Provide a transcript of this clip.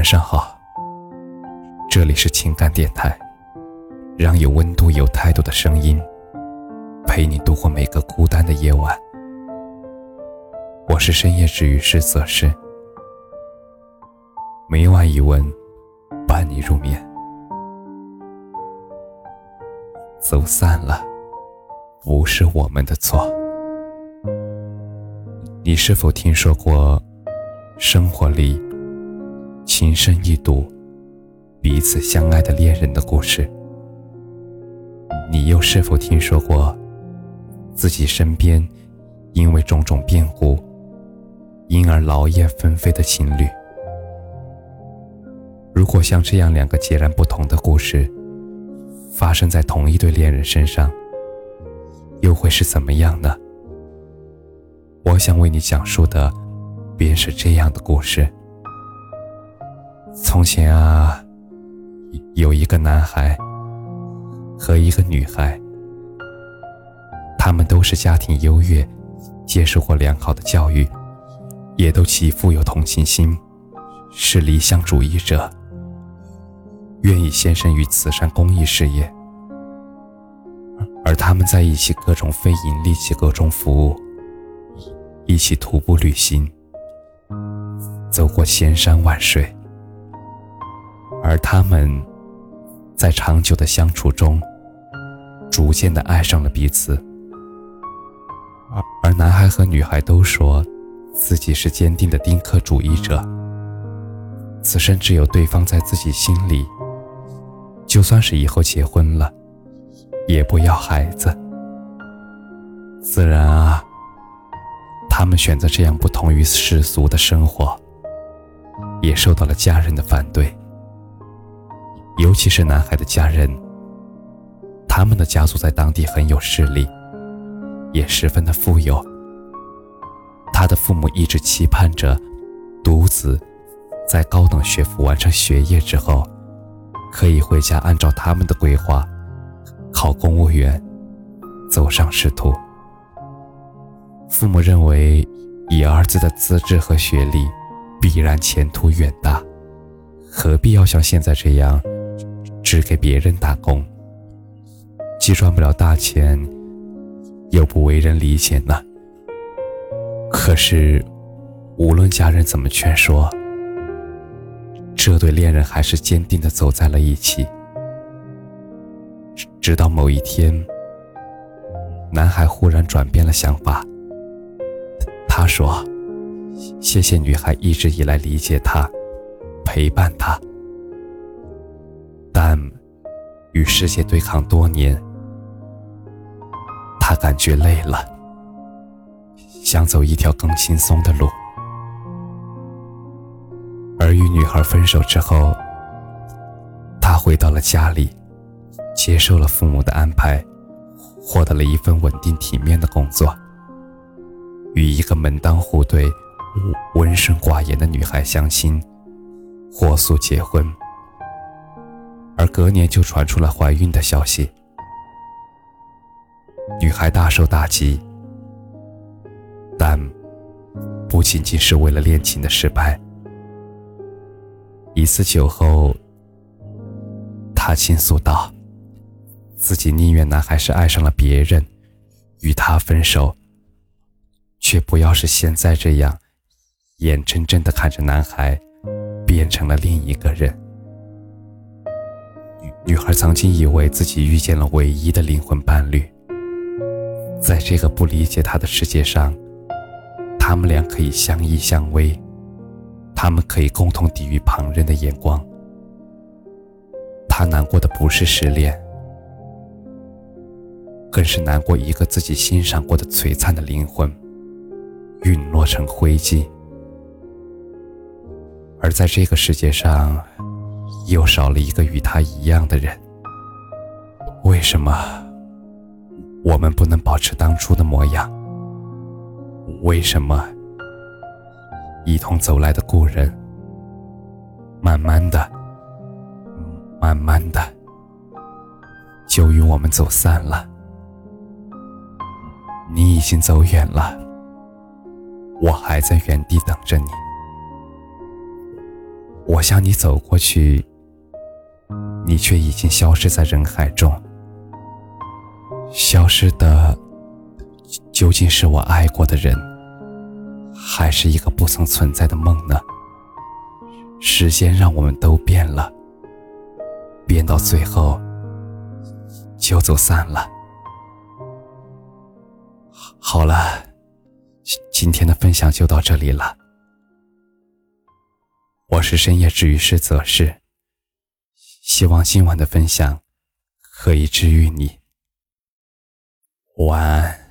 晚上好，这里是情感电台，让有温度、有态度的声音陪你度过每个孤单的夜晚。我是深夜治愈师泽师，每晚一文伴你入眠。走散了，不是我们的错。你是否听说过，生活里情深意笃、彼此相爱的恋人的故事？你又是否听说过，自己身边因为种种变故，因而劳燕分飞的情侣？如果像这样两个截然不同的故事，发生在同一对恋人身上，又会是怎么样呢？我想为你讲述的，便是这样的故事。从前啊，有一个男孩和一个女孩，他们都是家庭优越，接受过良好的教育，也都极富有同情心，是理想主义者。愿意献身于慈善公益事业，而他们在一起各种非盈利机构中服务，一起徒步旅行，走过千山万水，而他们在长久的相处中，逐渐的爱上了彼此。而而男孩和女孩都说自己是坚定的丁克主义者，此生只有对方在自己心里。就算是以后结婚了，也不要孩子。自然啊，他们选择这样不同于世俗的生活，也受到了家人的反对。尤其是男孩的家人，他们的家族在当地很有势力，也十分的富有。他的父母一直期盼着独子在高等学府完成学业之后。可以回家，按照他们的规划考公务员，走上仕途。父母认为，以儿子的资质和学历，必然前途远大，何必要像现在这样，只给别人打工，既赚不了大钱，又不为人理解呢？可是，无论家人怎么劝说，这对恋人还是坚定的走在了一起，直到某一天，男孩忽然转变了想法。他说：“谢谢女孩一直以来理解他，陪伴他，但与世界对抗多年，他感觉累了，想走一条更轻松的路。”而与女孩分手之后，他回到了家里，接受了父母的安排，获得了一份稳定体面的工作，与一个门当户对、温顺寡言的女孩相亲，火速结婚。而隔年就传出了怀孕的消息，女孩大受打击，但不仅仅是为了恋情的失败。一次酒后，他倾诉道：“自己宁愿男孩是爱上了别人，与他分手，却不要是现在这样，眼睁睁的看着男孩变成了另一个人。”女孩曾经以为自己遇见了唯一的灵魂伴侣，在这个不理解她的世界上，他们俩可以相依相偎。他们可以共同抵御旁人的眼光。他难过的不是失恋，更是难过一个自己欣赏过的璀璨的灵魂陨落成灰烬。而在这个世界上，又少了一个与他一样的人。为什么我们不能保持当初的模样？为什么？一同走来的故人，慢慢的，慢慢的，就与我们走散了。你已经走远了，我还在原地等着你。我向你走过去，你却已经消失在人海中。消失的究竟是我爱过的人，还是一个不曾存在的梦呢？时间让我们都变了，变到最后就走散了。好了，今天的分享就到这里了。我是深夜治愈师泽世，希望今晚的分享可以治愈你。晚安。